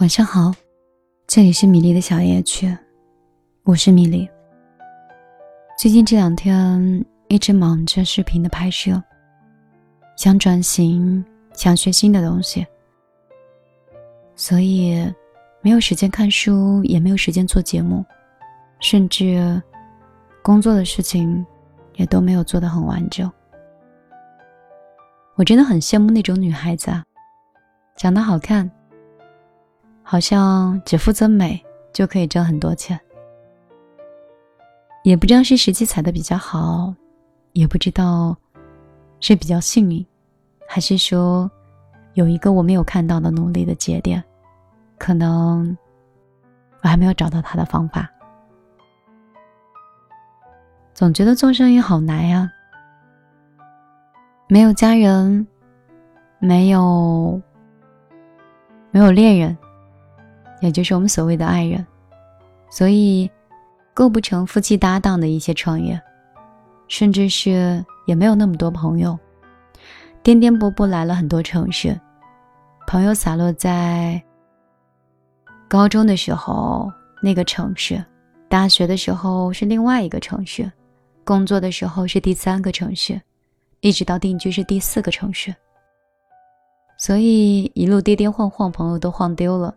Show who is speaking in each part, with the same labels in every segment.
Speaker 1: 晚上好，这里是米粒的小夜曲，我是米粒。最近这两天一直忙着视频的拍摄，想转型，想学新的东西，所以没有时间看书，也没有时间做节目，甚至工作的事情也都没有做得很完整。我真的很羡慕那种女孩子啊，长得好看。好像只负责美就可以挣很多钱，也不知道是时机踩的比较好，也不知道是比较幸运，还是说有一个我没有看到的努力的节点，可能我还没有找到他的方法。总觉得做生意好难呀，没有家人，没有没有恋人。也就是我们所谓的爱人，所以构不成夫妻搭档的一些创业，甚至是也没有那么多朋友，颠颠簸簸来了很多城市，朋友洒落在高中的时候那个城市，大学的时候是另外一个城市，工作的时候是第三个城市，一直到定居是第四个城市，所以一路跌跌晃晃，朋友都晃丢了。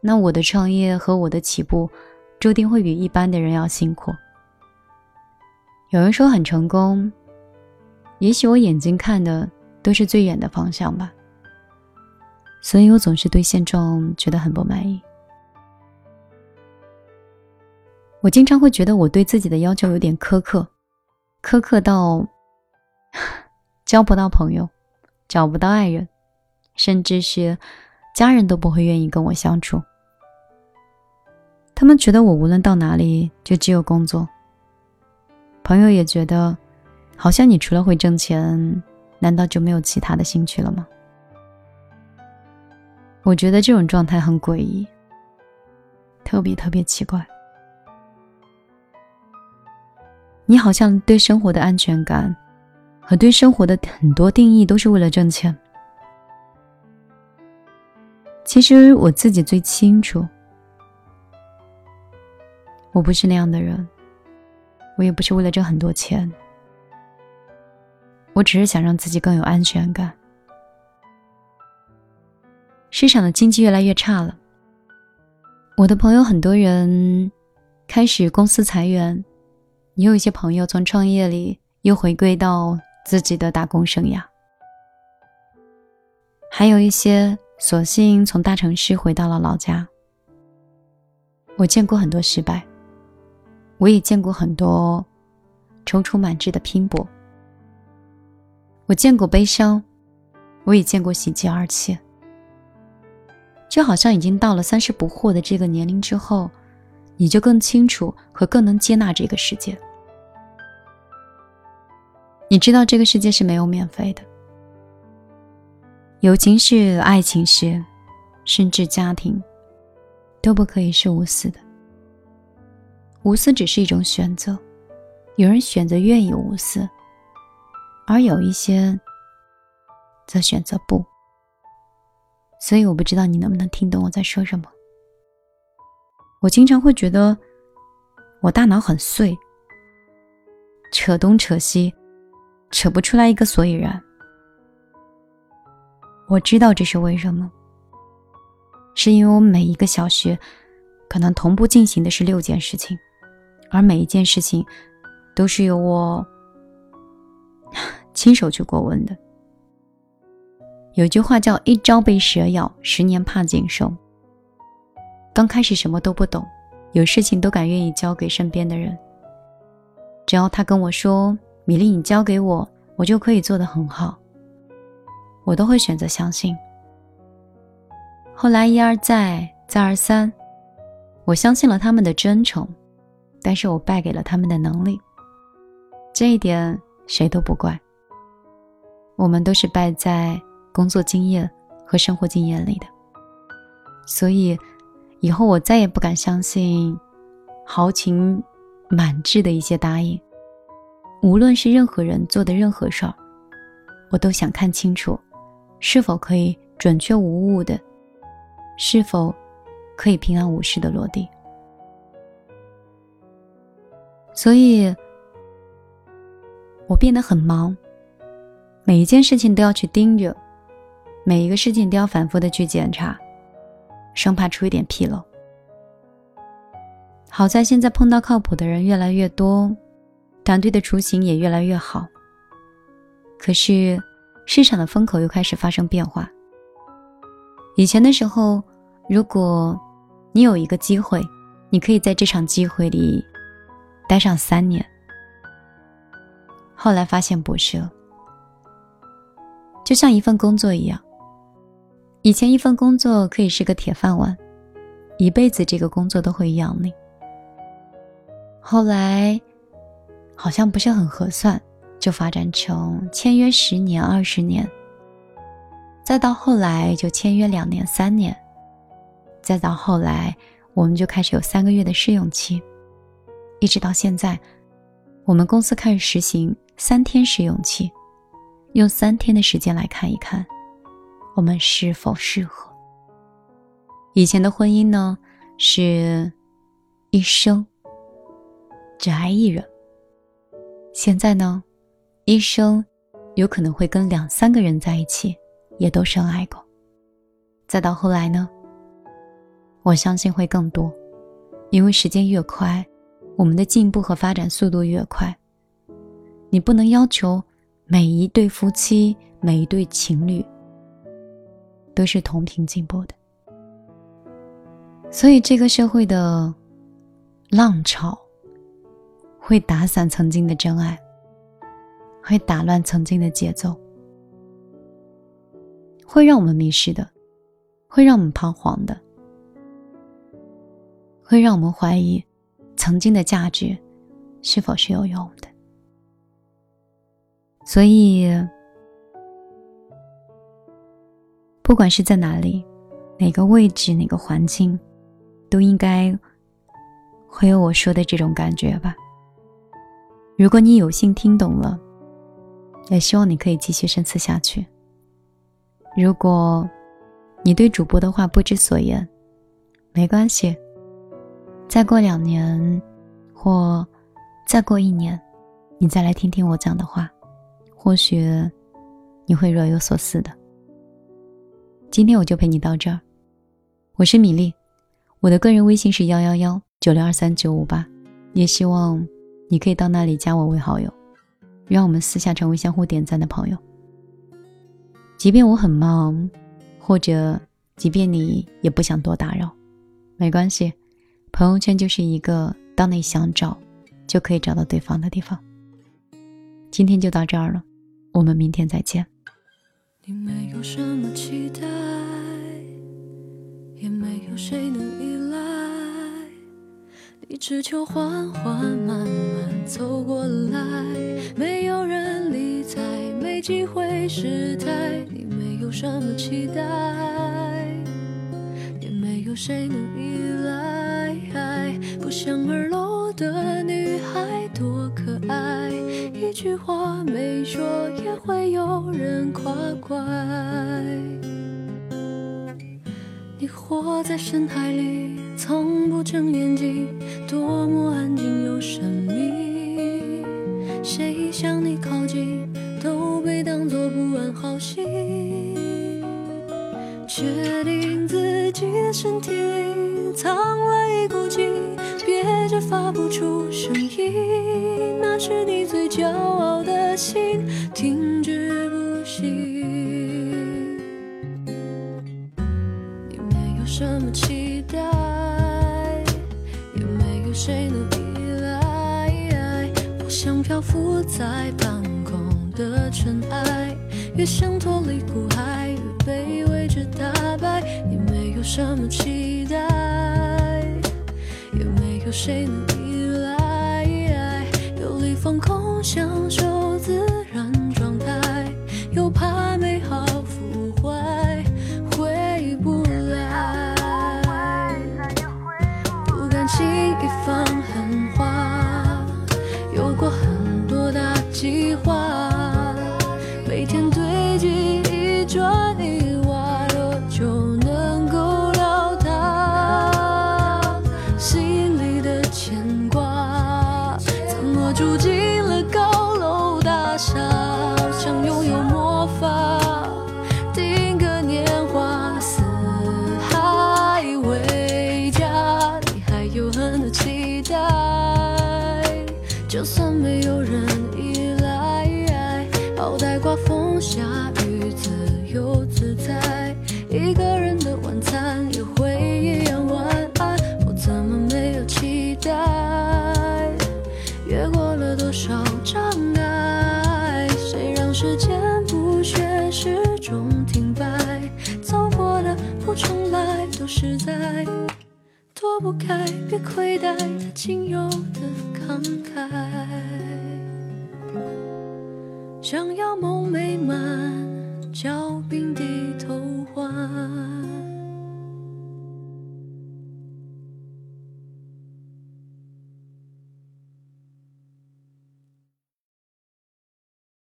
Speaker 1: 那我的创业和我的起步，注定会比一般的人要辛苦。有人说很成功，也许我眼睛看的都是最远的方向吧。所以我总是对现状觉得很不满意。我经常会觉得我对自己的要求有点苛刻，苛刻到 交不到朋友，找不到爱人，甚至是家人都不会愿意跟我相处。他们觉得我无论到哪里就只有工作。朋友也觉得，好像你除了会挣钱，难道就没有其他的兴趣了吗？我觉得这种状态很诡异，特别特别奇怪。你好像对生活的安全感和对生活的很多定义都是为了挣钱。其实我自己最清楚。我不是那样的人，我也不是为了挣很多钱，我只是想让自己更有安全感。市场的经济越来越差了，我的朋友很多人开始公司裁员，也有一些朋友从创业里又回归到自己的打工生涯，还有一些索性从大城市回到了老家。我见过很多失败。我也见过很多踌躇满志的拼搏，我见过悲伤，我也见过喜极而泣。就好像已经到了三十不惑的这个年龄之后，你就更清楚和更能接纳这个世界。你知道这个世界是没有免费的，友情是，爱情是，甚至家庭都不可以是无私的。无私只是一种选择，有人选择愿意无私，而有一些则选择不。所以我不知道你能不能听懂我在说什么。我经常会觉得我大脑很碎，扯东扯西，扯不出来一个所以然。我知道这是为什么，是因为我每一个小时可能同步进行的是六件事情。而每一件事情，都是由我亲手去过问的。有句话叫“一朝被蛇咬，十年怕井绳”。刚开始什么都不懂，有事情都敢愿意交给身边的人。只要他跟我说：“米粒，你交给我，我就可以做得很好。”我都会选择相信。后来一而再，再而三，我相信了他们的真诚。但是我败给了他们的能力，这一点谁都不怪。我们都是败在工作经验和生活经验里的，所以以后我再也不敢相信豪情满志的一些答应。无论是任何人做的任何事儿，我都想看清楚，是否可以准确无误的是否可以平安无事的落地。所以，我变得很忙，每一件事情都要去盯着，每一个事情都要反复的去检查，生怕出一点纰漏。好在现在碰到靠谱的人越来越多，团队的雏形也越来越好。可是，市场的风口又开始发生变化。以前的时候，如果你有一个机会，你可以在这场机会里待上三年。后来发现不是了，就像一份工作一样，以前一份工作可以是个铁饭碗，一辈子这个工作都会养你。后来，好像不是很合算，就发展成签约十年、二十年。再到后来就签约两年、三年，再到后来我们就开始有三个月的试用期，一直到现在，我们公司开始实行三天试用期，用三天的时间来看一看，我们是否适合。以前的婚姻呢，是一生。只爱一人。现在呢，一生有可能会跟两三个人在一起，也都深爱过。再到后来呢，我相信会更多，因为时间越快，我们的进步和发展速度越快。你不能要求每一对夫妻、每一对情侣都是同频进步的，所以这个社会的浪潮。会打散曾经的真爱，会打乱曾经的节奏，会让我们迷失的，会让我们彷徨的，会让我们怀疑曾经的价值是否是有用的。所以，不管是在哪里、哪个位置、哪个环境，都应该会有我说的这种感觉吧。如果你有幸听懂了，也希望你可以继续深思下去。如果你对主播的话不知所言，没关系。再过两年，或再过一年，你再来听听我讲的话，或许你会若有所思的。今天我就陪你到这儿，我是米粒，我的个人微信是幺幺幺九六二三九五八，也希望。你可以到那里加我为好友，让我们私下成为相互点赞的朋友。即便我很忙，或者即便你也不想多打扰，没关系。朋友圈就是一个当你想找就可以找到对方的地方。今天就到这儿了，我们明天再见。你没有什么期待，也没有谁能依赖，你只求缓缓慢慢。走过来，没有人理睬，没机会失态，你没有什么期待，也没有谁能。不想二楼的女孩多可爱，一句话没说也会有人夸怪。你活在深海里，从不睁眼睛，多么安静又神秘。谁向你靠近，都被当作不安好心。确定自己的身体里藏，发不出声音。那是你最骄傲的心，停止不行。你没有什么期待，也没有谁能依赖。我。像漂浮在半空的尘埃，越想脱离苦海，越被未知打败。也没有什么期待，有谁能依赖，游离放空，享受自然状态，又怕美好腐坏，回不来，不敢轻易放狠话。有过很多大计划，
Speaker 2: 如今亏待他仅有的慷慨。想要梦美满，脚并低头换。